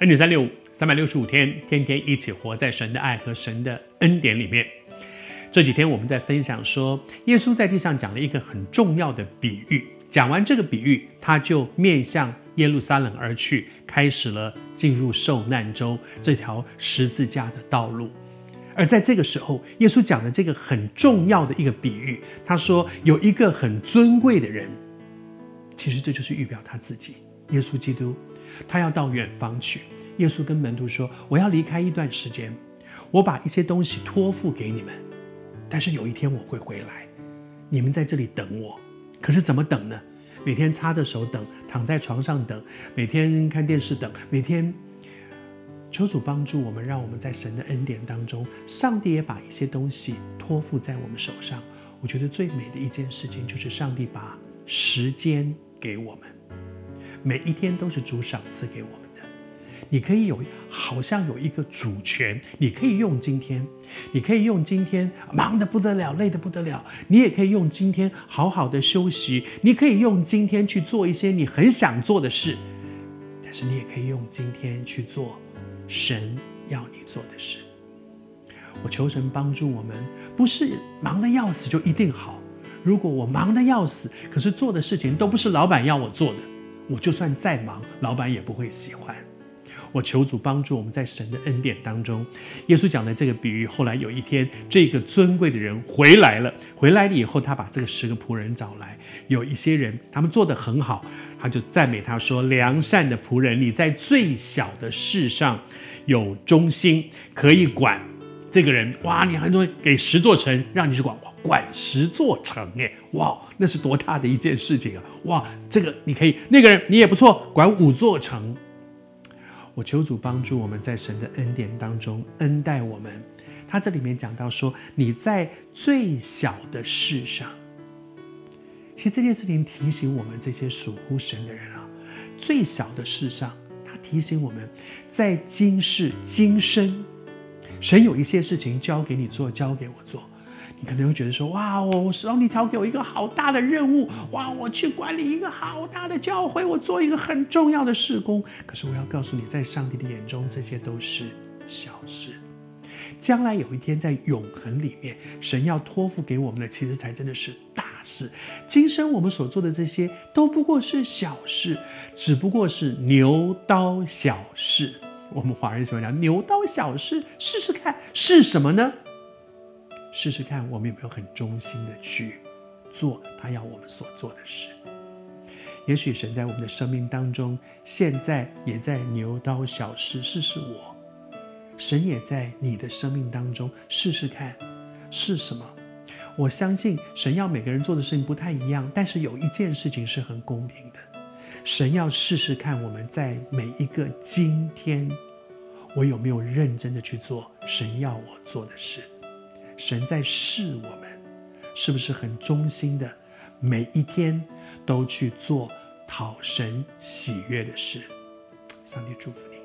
恩典三六五，三百六十五天，天天一起活在神的爱和神的恩典里面。这几天我们在分享说，耶稣在地上讲了一个很重要的比喻。讲完这个比喻，他就面向耶路撒冷而去，开始了进入受难周这条十字架的道路。而在这个时候，耶稣讲的这个很重要的一个比喻，他说有一个很尊贵的人，其实这就是预表他自己，耶稣基督，他要到远方去。耶稣跟门徒说：“我要离开一段时间，我把一些东西托付给你们，但是有一天我会回来，你们在这里等我。”可是怎么等呢？每天擦着手等，躺在床上等，每天看电视等，每天求主帮助我们，让我们在神的恩典当中，上帝也把一些东西托付在我们手上。我觉得最美的一件事情就是上帝把时间给我们，每一天都是主赏赐给我们的。你可以有，好像有一个主权，你可以用今天，你可以用今天忙得不得了，累得不得了，你也可以用今天好好的休息，你可以用今天去做一些你很想做的事，但是你也可以用今天去做神要你做的事。我求神帮助我们，不是忙得要死就一定好。如果我忙得要死，可是做的事情都不是老板要我做的，我就算再忙，老板也不会喜欢。我求主帮助我们在神的恩典当中。耶稣讲的这个比喻，后来有一天，这个尊贵的人回来了。回来了以后，他把这个十个仆人找来，有一些人他们做得很好，他就赞美他说：“良善的仆人，你在最小的事上有忠心，可以管这个人。哇，你很多给十座城，让你去管，管十座城，哎，哇，那是多大的一件事情啊！哇，这个你可以，那个人你也不错，管五座城。”我求主帮助我们在神的恩典当中恩待我们。他这里面讲到说，你在最小的事上，其实这件事情提醒我们这些属乎神的人啊，最小的事上，他提醒我们在今世今生，神有一些事情交给你做，交给我做。你可能会觉得说：“哇，我上帝挑给我一个好大的任务，哇，我去管理一个好大的教会，我做一个很重要的事工。”可是我要告诉你，在上帝的眼中，这些都是小事。将来有一天，在永恒里面，神要托付给我们的，其实才真的是大事。今生我们所做的这些，都不过是小事，只不过是牛刀小事。我们华人喜欢讲牛刀小事，试试看是什么呢？试试看，我们有没有很忠心的去做他要我们所做的事。也许神在我们的生命当中，现在也在牛刀小试试试我。神也在你的生命当中试试看是什么。我相信神要每个人做的事情不太一样，但是有一件事情是很公平的。神要试试看我们在每一个今天，我有没有认真的去做神要我做的事。神在试我们，是不是很忠心的，每一天都去做讨神喜悦的事？上帝祝福你。